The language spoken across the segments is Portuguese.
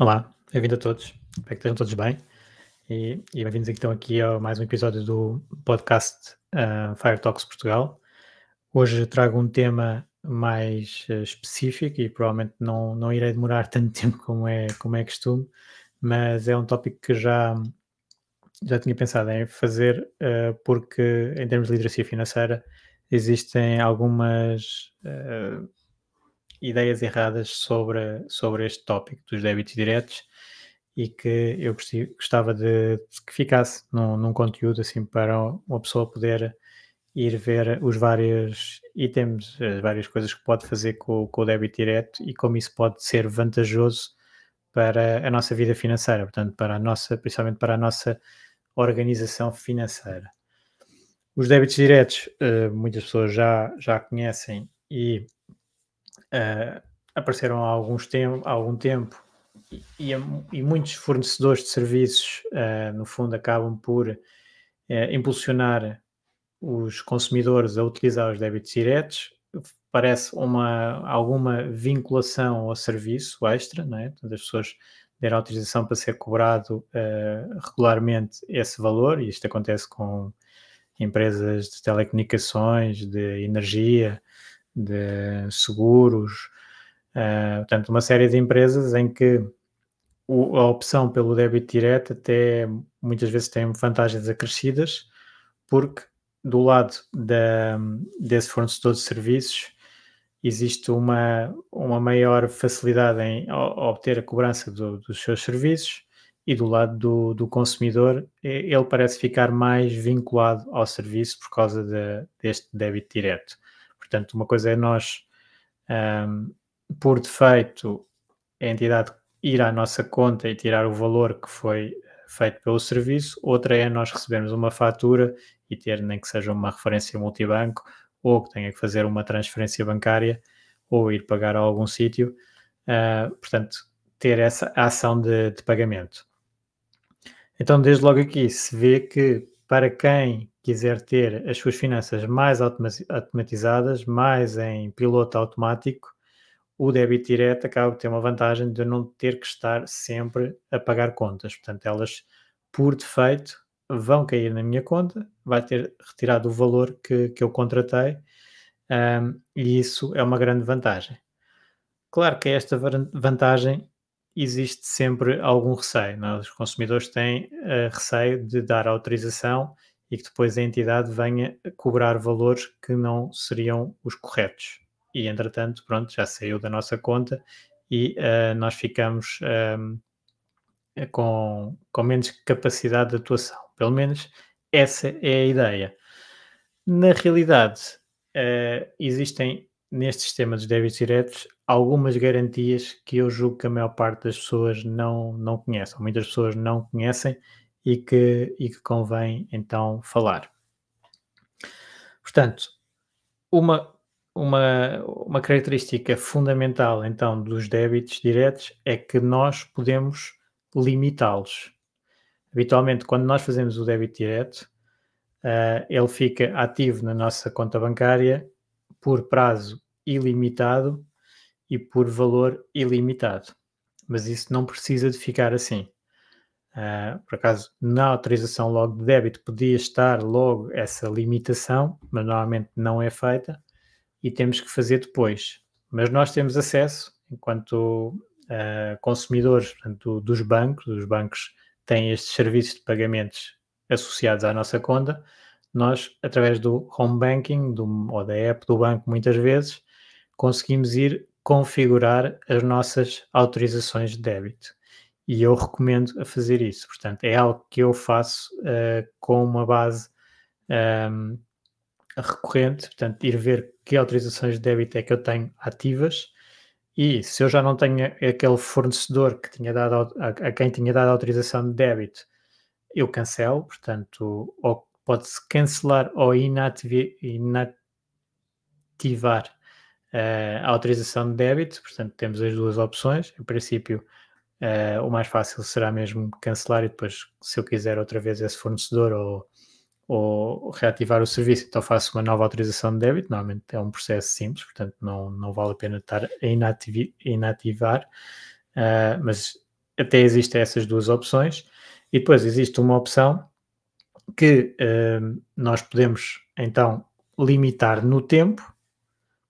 Olá, bem-vindo a todos. Espero que estejam todos bem. E, e bem-vindos então aqui a mais um episódio do podcast uh, Fire Talks Portugal. Hoje trago um tema mais uh, específico e provavelmente não, não irei demorar tanto tempo como é, como é costume, mas é um tópico que já, já tinha pensado em fazer uh, porque em termos de literacia financeira existem algumas ideias erradas sobre, sobre este tópico dos débitos diretos e que eu gostava de, que ficasse num, num, conteúdo assim para uma pessoa poder ir ver os vários itens, as várias coisas que pode fazer com, com o débito direto e como isso pode ser vantajoso para a nossa vida financeira, portanto, para a nossa, principalmente para a nossa organização financeira. Os débitos diretos, uh, muitas pessoas já, já conhecem e uh, apareceram há, alguns tempo, há algum tempo e, e, muitos fornecedores de serviços, uh, no fundo, acabam por uh, impulsionar os consumidores a utilizar os débitos diretos. Parece uma, alguma vinculação ao serviço extra, não é? Portanto, as pessoas deram autorização para ser cobrado regularmente esse valor, e isto acontece com empresas de telecomunicações, de energia, de seguros, uh, portanto, uma série de empresas em que o, a opção pelo débito direto até muitas vezes tem vantagens acrescidas, porque do lado da, desse fornecedor de serviços existe uma, uma maior facilidade em obter a cobrança do, dos seus serviços e do lado do, do, consumidor ele parece ficar mais vinculado ao serviço por causa de, deste débito direto. Portanto, uma coisa é nós, um, por defeito, a entidade ir à nossa conta e tirar o valor que foi feito pelo serviço, outra é nós recebermos uma fatura e ter nem que seja uma referência multibanco ou que tenha que fazer uma transferência bancária ou ir pagar a algum sítio. Uh, portanto, ter essa ação de, de pagamento. Então, desde logo aqui se vê que para quem quiser ter as suas finanças mais automatizadas, mais em piloto automático, o débito direto acaba por ter uma vantagem de não ter que estar sempre a pagar contas. Portanto, elas, por defeito, vão cair na minha conta, vai ter retirado o valor que, que eu contratei, um, e isso é uma grande vantagem. Claro que esta vantagem existe sempre algum receio. Não? Os consumidores têm uh, receio de dar autorização e que depois a entidade venha cobrar valores que não seriam os corretos. E entretanto, pronto, já saiu da nossa conta e uh, nós ficamos um, ehm, com, com menos capacidade de atuação. Pelo menos essa é a ideia. Na realidade, uh, existem neste sistema dos débitos diretos algumas garantias que eu julgo que a maior parte das pessoas não, não conhecem, muitas pessoas não conhecem e que, e que convém então falar. Portanto, uma, uma, uma característica fundamental então dos débitos diretos é que nós podemos limitá-los. Habitualmente, quando nós fazemos o débito direto, uh, ele fica ativo na nossa conta bancária por prazo ilimitado e por valor ilimitado. Mas isso não precisa de ficar assim. Uh, por acaso, na autorização logo de débito podia estar logo essa limitação, mas normalmente não é feita e temos que fazer depois. mas nós temos acesso, enquanto uh, consumidores portanto, dos bancos, os bancos têm estes serviços de pagamentos associados à nossa conta, nós, através do home banking do, ou da app do banco, muitas vezes, conseguimos ir configurar as nossas autorizações de débito. E eu recomendo a fazer isso. Portanto, é algo que eu faço uh, com uma base um, ehm, recorrente, portanto, ir ver que autorizações de débito é que eu tenho ativas e se eu já não tenho aquele fornecedor que tinha dado a, a quem tinha dado a autorização de débito, eu cancelo, portanto, ou pode-se cancelar ou inativar uh, a autorização de débito, portanto, temos as duas opções. Em princípio, uh, o mais fácil será mesmo cancelar e depois, se eu quiser outra vez esse fornecedor ou ou reativar o serviço, então faço uma nova autorização de débito. Normalmente é um processo simples, portanto não, não vale a pena estar a inativar, uh, mas até existem essas duas opções. E depois existe uma opção que uh, nós podemos então limitar no tempo,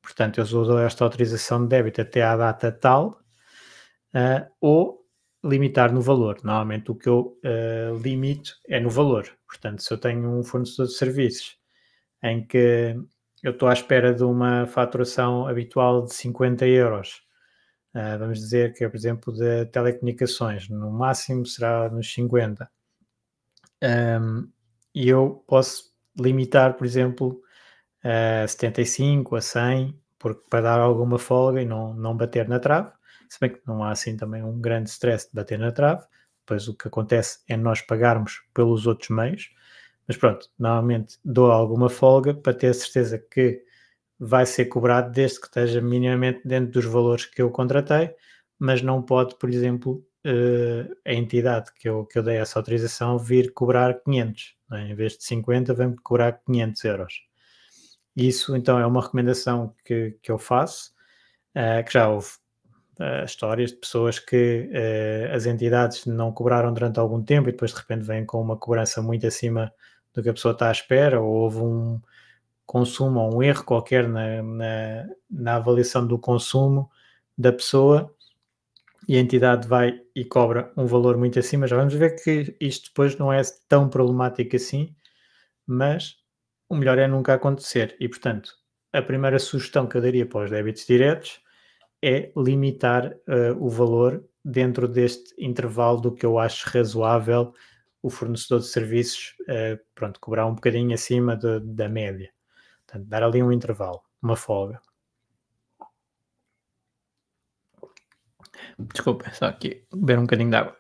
portanto eu dou esta autorização de débito até à data tal, uh, ou limitar no valor. Normalmente o que eu uh, limito é no valor. Portanto, se eu tenho um fornecedor de serviços em que eu estou à espera de uma faturação habitual de 50 euros, uh, vamos dizer que é, por exemplo, de telecomunicações, no máximo será nos 50. Um, e eu posso limitar, por exemplo, a 75, a 100, porque, para dar alguma folga e não, não bater na trave se bem que não há assim também um grande stress de bater na trave, pois o que acontece é nós pagarmos pelos outros meios, mas pronto, normalmente dou alguma folga para ter a certeza que vai ser cobrado desde que esteja minimamente dentro dos valores que eu contratei, mas não pode, por exemplo, uh, a entidade que eu, que eu dei essa autorização vir cobrar 500, é? em vez de 50, vem cobrar 500 euros. Isso então é uma recomendação que, que eu faço, uh, que já houve uh, histórias de pessoas que uh, as entidades não cobraram durante algum tempo e depois de repente vêm com uma cobrança muito acima do que a pessoa está à espera, ou houve um consumo ou um erro qualquer na, na, na avaliação do consumo da pessoa e a entidade vai e cobra um valor muito acima. Já vamos ver que isto depois não é tão problemático assim, mas o melhor é nunca acontecer. E, portanto, a primeira sugestão que eu daria para os débitos diretos é limitar uh, o valor dentro deste intervalo do que eu acho razoável o fornecedor de serviços, uh, pronto, cobrar um bocadinho acima de, da média. Portanto, dar ali um intervalo, uma folga. Desculpa, só aqui beber um bocadinho de água.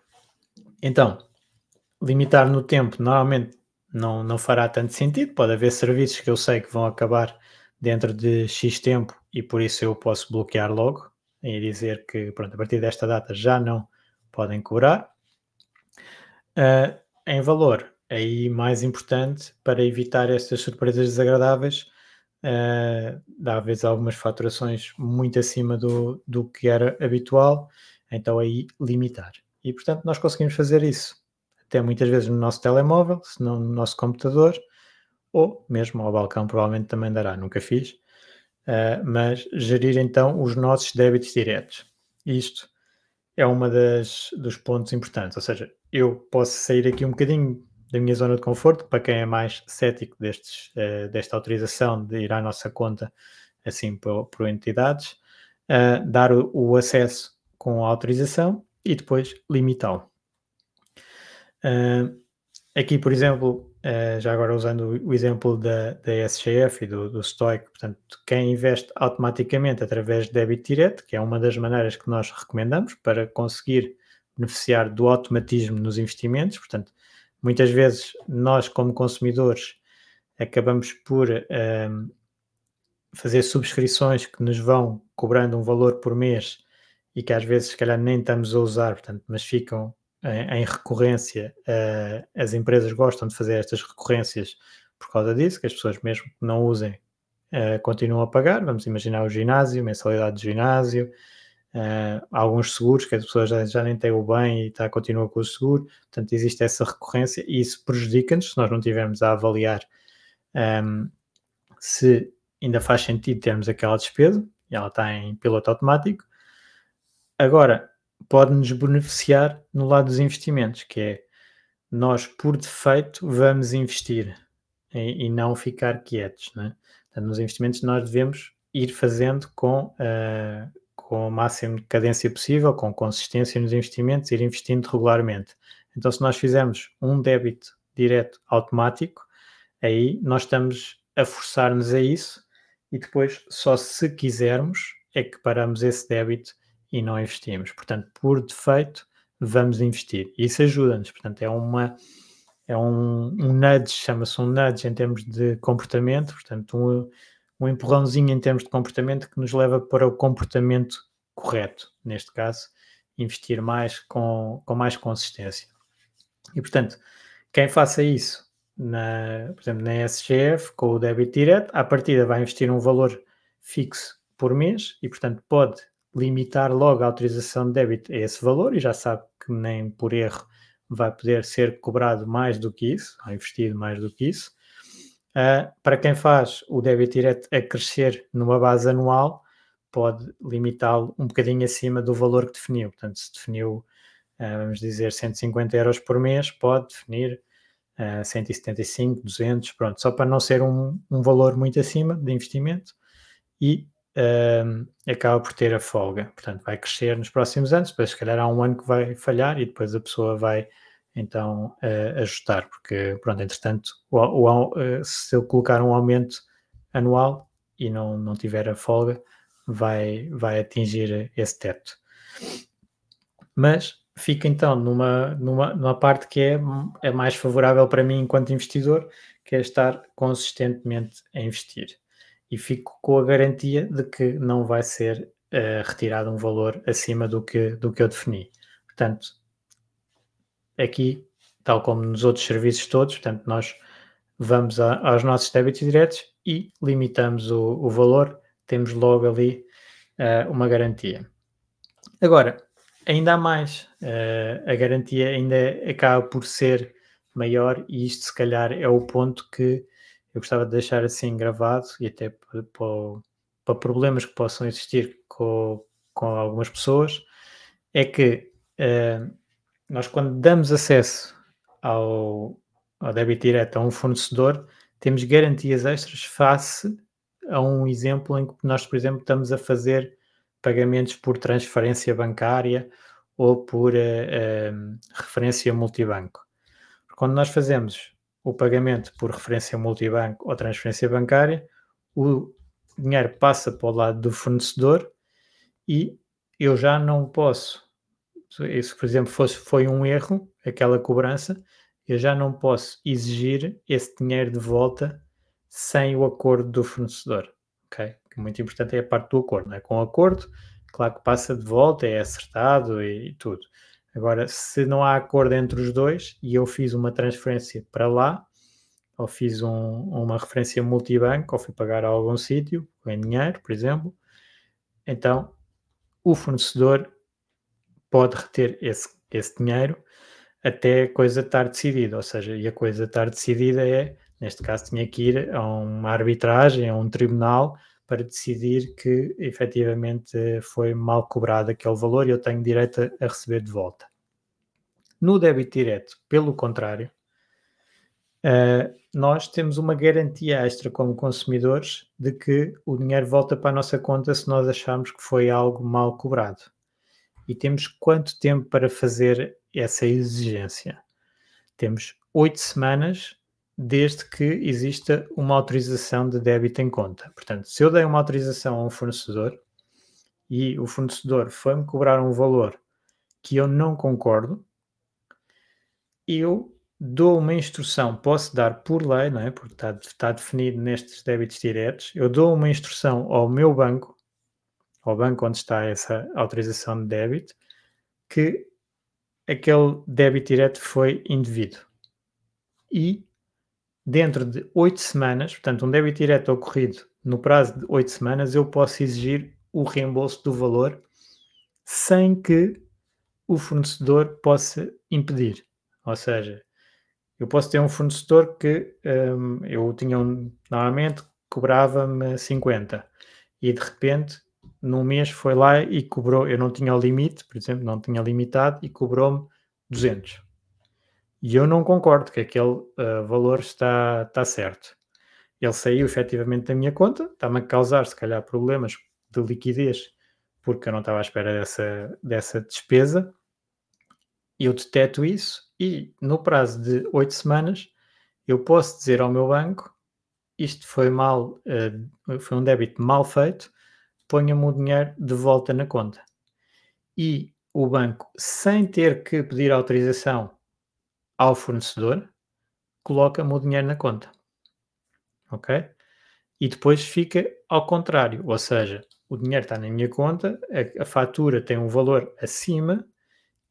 Então, limitar no tempo normalmente não, não fará tanto sentido. Pode haver serviços que eu sei que vão acabar dentro de X tempo e por isso eu posso bloquear logo e dizer que pronto, a partir desta data já não podem cobrar. Uh, em valor, aí mais importante para evitar estas surpresas desagradáveis, uh, dá às vezes algumas faturações muito acima do, do que era habitual, então aí limitar. E portanto nós conseguimos fazer isso até muitas vezes no nosso telemóvel, se não no nosso computador, ou mesmo ao balcão provavelmente também dará, nunca fiz, Uh, mas gerir então os nossos débitos diretos. Isto é uma das dos pontos importantes, ou seja, eu posso sair aqui um bocadinho da minha zona de conforto, para quem é mais cético destes, uh, desta autorização de ir à nossa conta assim por, por entidades, uh, dar o, o, acesso com a autorização e depois limitá-lo. aqui, por exemplo, Uh, já agora usando o, exemplo da, da SGF e do, do Stoic, portanto, quem investe automaticamente através de débito direto, que é uma das maneiras que nós recomendamos para conseguir beneficiar do automatismo nos investimentos, portanto, muitas vezes nós, como consumidores, acabamos por ehm, fazer subscrições que nos vão cobrando um valor por mês e que às vezes, se calhar, nem estamos a usar, portanto, mas ficam em, recorrência, uh, as empresas gostam de fazer estas recorrências por causa disso, que as pessoas mesmo que não usem uh, continuam a pagar. Vamos imaginar o ginásio, mensalidade de ginásio, uh, alguns seguros que as pessoas já, já nem têm o bem e tá, continuam com o seguro. Portanto, existe essa recorrência e isso prejudica-nos se nós não tivermos a avaliar um, ehm, se ainda faz sentido termos aquela despesa. e ela está em piloto automático. Agora, pode-nos beneficiar no lado dos investimentos, que é nós, por defeito, vamos investir e, e não ficar quietos. Né? Nos investimentos nós devemos ir fazendo com, uh, com o máximo de cadência possível, com consistência nos investimentos, ir investindo regularmente. Então, se nós fizermos um débito direto automático, aí nós estamos a forçar-nos a isso e depois, só se quisermos, é que paramos esse débito e não investimos. Portanto, por defeito, vamos investir. Isso ajuda-nos. Portanto, é uma é um, um nudge, chama-se um nudge em termos de comportamento, portanto, um, um empurrãozinho em termos de comportamento que nos leva para o comportamento correto, neste caso, investir mais com, com mais consistência. E, portanto, quem faça isso, na, por exemplo, na SGF, com o débito direto, à partida vai investir um valor fixo por mês e, portanto, pode limitar logo a autorização de débito a esse valor e já sabe que nem por erro vai poder ser cobrado mais do que isso, ou investido mais do que isso. Uh, para quem faz o débito direto a crescer numa base anual, pode limitá-lo um bocadinho acima do valor que definiu. Portanto, se definiu, uh, vamos dizer, 150 euros por mês, pode definir uh, 175, 200, pronto, só para não ser um, um valor muito acima de investimento e uh, acaba por ter a folga. Portanto, vai crescer nos próximos anos, depois se calhar há um ano que vai falhar e depois a pessoa vai então uh, ajustar, porque pronto, entretanto, o, o, uh, se eu colocar um aumento anual e não, não tiver a folga, vai, vai atingir esse teto. Mas fica então numa, numa, numa parte que é, é mais favorável para mim enquanto investidor, que é estar consistentemente a investir e fico com a garantia de que não vai ser uh, retirado um valor acima do que, do que eu defini. Portanto, aqui, tal como nos outros serviços todos, portanto, nós vamos a, aos nossos débitos diretos e limitamos o, o valor, temos logo ali uh, uma garantia. Agora, ainda há mais, uh, a garantia ainda acaba por ser maior e isto se calhar é o ponto que eu gostava de deixar assim gravado e até para, para problemas que possam existir com, com algumas pessoas, é que uh, nós quando damos acesso ao, ao débito direto a um fornecedor, temos garantias extras face a um exemplo em que nós, por exemplo, estamos a fazer pagamentos por transferência bancária ou por uh, uh, referência multibanco. Quando nós fazemos o pagamento por referência multibanco ou transferência bancária, o dinheiro passa para o lado do fornecedor e eu já não posso, se por exemplo fosse, foi um erro, aquela cobrança, eu já não posso exigir esse dinheiro de volta sem o acordo do fornecedor. ok? Que muito importante é a parte do acordo. É? Com o acordo, claro que passa de volta, é acertado e, e tudo. Agora, se não há acordo entre os dois e eu fiz uma transferência para lá, ou fiz um, uma referência multibanco, ou fui pagar a algum sítio, em dinheiro, por exemplo, então o fornecedor pode reter esse, esse dinheiro até a coisa estar decidida, ou seja, e a coisa estar decidida é, neste caso, tinha que ir a uma arbitragem, a um tribunal, para decidir que efetivamente foi mal cobrado aquele valor e eu tenho direito a receber de volta. No débito direto, pelo contrário, uh, nós temos uma garantia extra como consumidores de que o dinheiro volta para a nossa conta se nós acharmos que foi algo mal cobrado. E temos quanto tempo para fazer essa exigência? Temos oito semanas desde que exista uma autorização de débito em conta. Portanto, se eu dei uma autorização a um fornecedor e o fornecedor foi-me cobrar um valor que eu não concordo, eu dou uma instrução, posso dar por lei, não é? porque está, está definido nestes débitos diretos, eu dou uma instrução ao meu banco, ao banco onde está essa autorização de débito, que aquele débito direto foi indevido. E dentro de oito semanas, portanto, um débito direto ocorrido no prazo de oito semanas, eu posso exigir o reembolso do valor sem que o fornecedor possa impedir. Ou seja, eu posso ter um fornecedor que um, eu tinha um, normalmente cobrava-me 50 e de repente num mês foi lá e cobrou, eu não tinha o limite, por exemplo, não tinha limitado e cobrou-me 200. E eu não concordo que aquele uh, valor está, está certo. Ele saiu efetivamente da minha conta, está-me a causar, se calhar, problemas de liquidez, porque eu não estava à espera dessa, dessa despesa. Eu deteto isso e, no prazo de oito semanas, eu posso dizer ao meu banco: isto foi mal, uh, foi um débito mal feito, ponha-me o dinheiro de volta na conta. E o banco, sem ter que pedir autorização ao fornecedor, coloca-me o dinheiro na conta. Ok? E depois fica ao contrário, ou seja, o dinheiro está na minha conta, a, a fatura tem um valor acima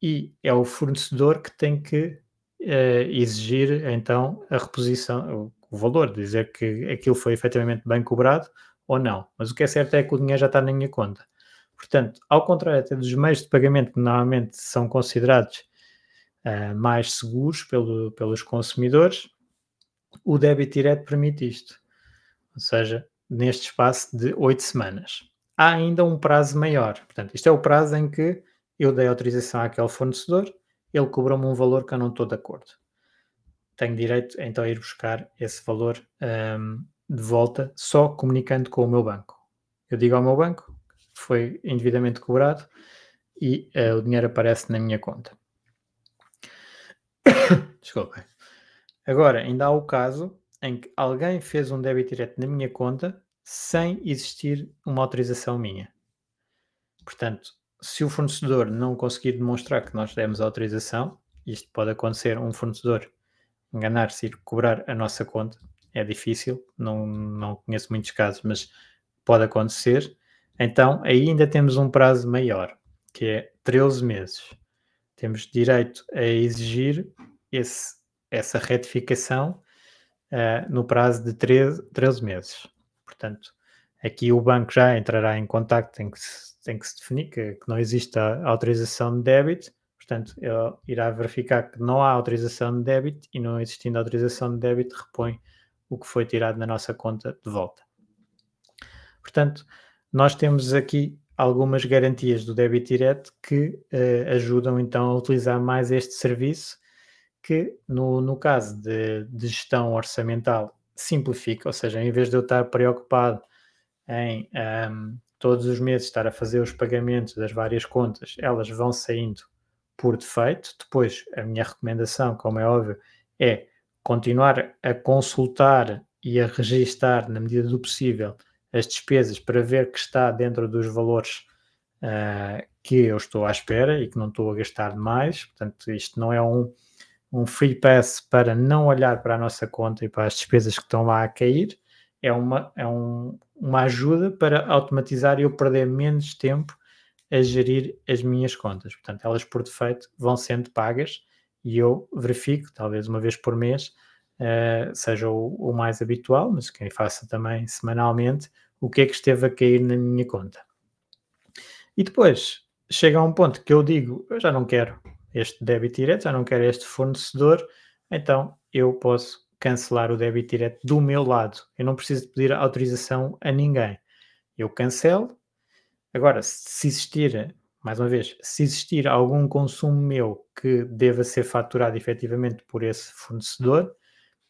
e é o fornecedor que tem que uh, exigir então a reposição, o, o valor, dizer que aquilo foi efetivamente bem cobrado ou não. Mas o que é certo é que o dinheiro já está na minha conta. Portanto, ao contrário até dos meios de pagamento que normalmente são considerados uh, mais seguros pelo, pelos consumidores, o débito direto permite isto. Ou seja, neste espaço de oito semanas. Há ainda um prazo maior. Portanto, isto é o prazo em que eu dei autorização àquele fornecedor, ele cobrou-me um valor que eu não estou de acordo. Tenho direito então a ir buscar esse valor um, de volta só comunicando com o meu banco. Eu digo ao meu banco foi indevidamente cobrado e uh, o dinheiro aparece na minha conta. Desculpem. Agora, ainda há o caso em que alguém fez um débito direto na minha conta sem existir uma autorização minha. Portanto, se o fornecedor não conseguir demonstrar que nós demos autorização, isto pode acontecer, um fornecedor enganar-se e cobrar a nossa conta, é difícil, não, não conheço muitos casos, mas pode acontecer. Então, aí ainda temos um prazo maior, que é 13 meses. Temos direito a exigir esse, essa retificação uh, no prazo de 13, 13 meses. Portanto, aqui o banco já entrará em contacto, tem que se, tem que se definir que, que não existe a autorização de débito, portanto, ele irá verificar que não há autorização de débito e não existindo autorização de débito, repõe o que foi tirado na nossa conta de volta. Portanto, nós temos aqui algumas garantias do débito direto que uh, ajudam então a utilizar mais este serviço, que no, no caso de, de, gestão orçamental simplifica, ou seja, em vez de eu estar preocupado em um, todos os meses estar a fazer os pagamentos das várias contas, elas vão saindo por defeito. Depois, a minha recomendação, como é óbvio, é continuar a consultar e a registar, na medida do possível, as despesas para ver que está dentro dos valores uh, que eu estou à espera e que não estou a gastar demais. Portanto, isto não é um, um free pass para não olhar para a nossa conta e para as despesas que estão lá a cair. É uma, é um, uma ajuda para automatizar e eu perder menos tempo a gerir as minhas contas. Portanto, elas por defeito vão sendo pagas e eu verifico, talvez uma vez por mês, uh, seja o, o, mais habitual, mas quem faça também semanalmente, o que é que esteve a cair na minha conta. E depois chega a um ponto que eu digo, eu já não quero este débito direto, já não quero este fornecedor, então eu posso cancelar o débito direto do meu lado. Eu não preciso pedir autorização a ninguém. Eu cancelo. Agora, se existir mais uma vez, se existir algum consumo meu que deva ser faturado efetivamente por esse fornecedor,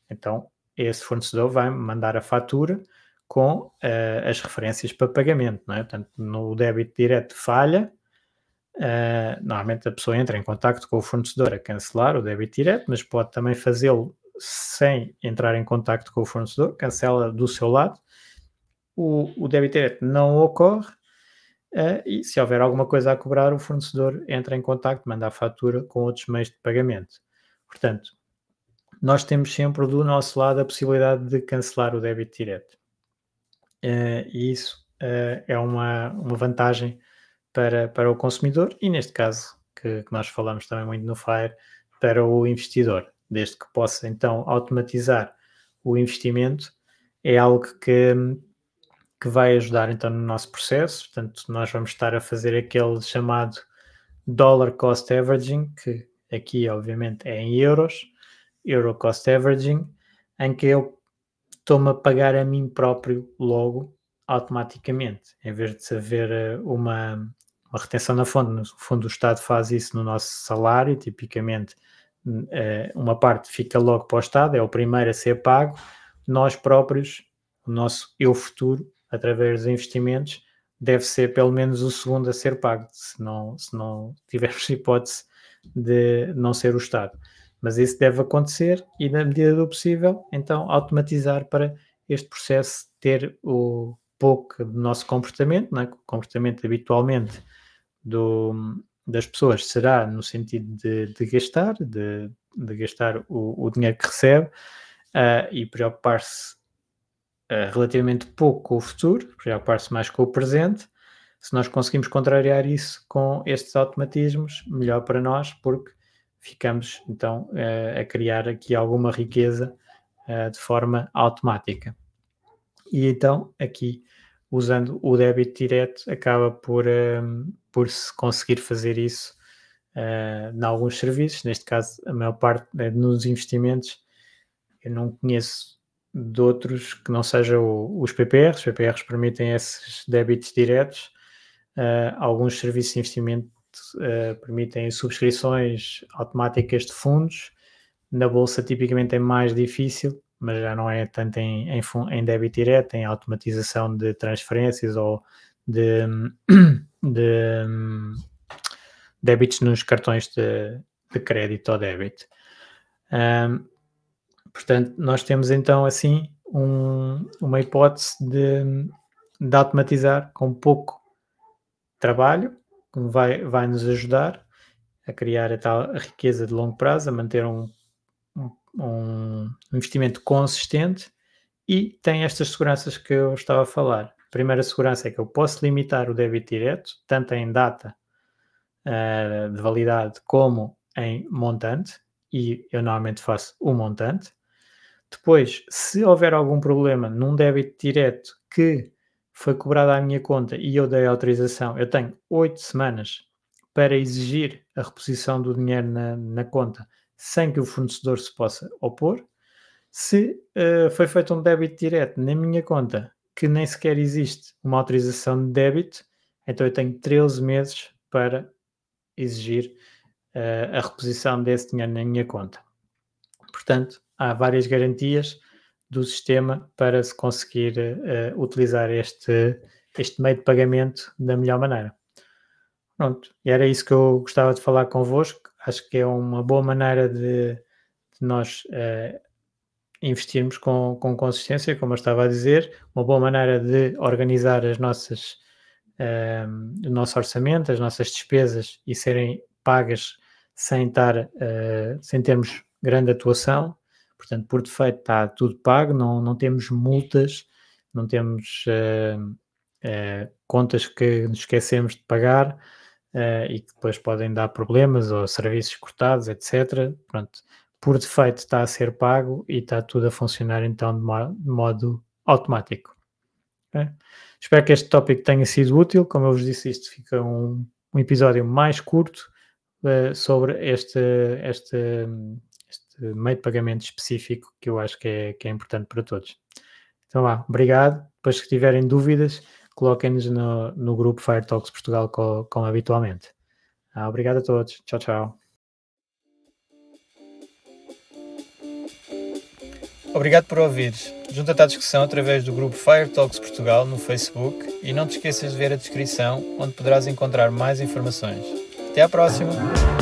então esse fornecedor vai mandar a fatura com uh, as referências para pagamento, não é? Portanto, no débito direto falha, uh, normalmente a pessoa entra em contato com o fornecedor a cancelar o débito direto, mas pode também fazê-lo sem entrar em contato com o fornecedor, cancela do seu lado, o, o débito direto não ocorre, Uh, e se houver alguma coisa a cobrar, o fornecedor entra em contato, manda a fatura com outros meios de pagamento. Portanto, nós temos sempre do nosso lado a possibilidade de cancelar o débito direto. Uh, e isso é uma, uma vantagem para, para o consumidor e, neste caso, que, que, nós falamos também muito no FIRE, para o investidor. Desde que possa, então, automatizar o investimento, é algo que que vai ajudar então no nosso processo. Portanto, nós vamos estar a fazer aquele chamado Dollar Cost Averaging, que aqui obviamente é em euros, Euro Cost Averaging, em que eu estou-me a pagar a mim próprio logo automaticamente, em vez de haver eh, uma, uma retenção na fonte. No fundo, o Estado faz isso no nosso salário, tipicamente eh, uma parte fica logo para o Estado, é o primeiro a ser pago. Nós próprios, o nosso eu futuro, através dos investimentos, deve ser pelo menos o segundo a ser pago, se não, se não tivermos hipótese de não ser o Estado. Mas isso deve acontecer e, na medida do possível, então automatizar para este processo ter o pouco do nosso comportamento, é? o comportamento habitualmente do, das pessoas será no sentido de, de gastar, de, de gastar o, o, dinheiro que recebe uh, e preocupar-se uh, relativamente pouco com o futuro, preocupar-se mais com o presente. Se nós conseguimos contrariar isso com estes automatismos, melhor para nós, porque ficamos então uh, a criar aqui alguma riqueza de forma automática. E então aqui usando o débito direto acaba por, um, por se conseguir fazer isso uh, em alguns serviços, neste caso a maior parte é nos investimentos, eu não conheço de outros que não sejam os PPRs, os PPRs permitem esses débitos diretos, uh, alguns serviços de investimento uh, permitem subscrições automáticas de fundos, na bolsa tipicamente é mais difícil, mas já não é tanto em, em, em débito direto, em automatização de transferências ou de, de débitos nos cartões de, de crédito ou débito. Um, portanto, nós temos então assim um, uma hipótese de, de automatizar com pouco trabalho, que vai, vai nos ajudar a criar a tal riqueza de longo prazo, a manter um um investimento consistente e tem estas seguranças que eu estava a falar. A primeira segurança é que eu posso limitar o débito direto, tanto em data uh, de validade como em montante, e eu normalmente faço o montante. Depois, se houver algum problema num débito direto que foi cobrado à minha conta e eu dei autorização, eu tenho oito semanas para exigir a reposição do dinheiro na, na conta sem que o fornecedor se possa opor. Se uh, foi feito um débito direto na minha conta que nem sequer existe uma autorização de débito, então eu tenho 13 meses para exigir uh, a reposição desse dinheiro na minha conta. Portanto, há várias garantias do sistema para se conseguir uh, utilizar este, este meio de pagamento da melhor maneira. Pronto, e era isso que eu gostava de falar convosco acho que é uma boa maneira de, de nós uh, investirmos com, com consistência, como eu estava a dizer, uma boa maneira de organizar as nossas, uh, o nosso orçamento, as nossas despesas e serem pagas sem, estar, uh, sem termos grande atuação. Portanto, por defeito está tudo pago, não, não temos multas, não temos contas que nos esquecemos de pagar uh, e que depois podem dar problemas ou serviços cortados, etc. Pronto, por defeito está a ser pago e está tudo a funcionar então de, mo de modo automático. Espero que este tópico tenha sido útil. Como eu vos disse, isto fica um, um episódio mais curto uh, sobre este, este, este meio de pagamento específico que eu acho que é, que é importante para todos. Então lá, obrigado. Depois, se tiverem dúvidas, coloquem-nos no, no grupo Fire Talks Portugal como, como habitualmente. Ah, obrigado a todos. Tchau, tchau. Obrigado por ouvires. Junta-te à discussão através do grupo Fire Talks Portugal no Facebook e não te esqueças de ver a descrição onde poderás encontrar mais informações. Até à próxima!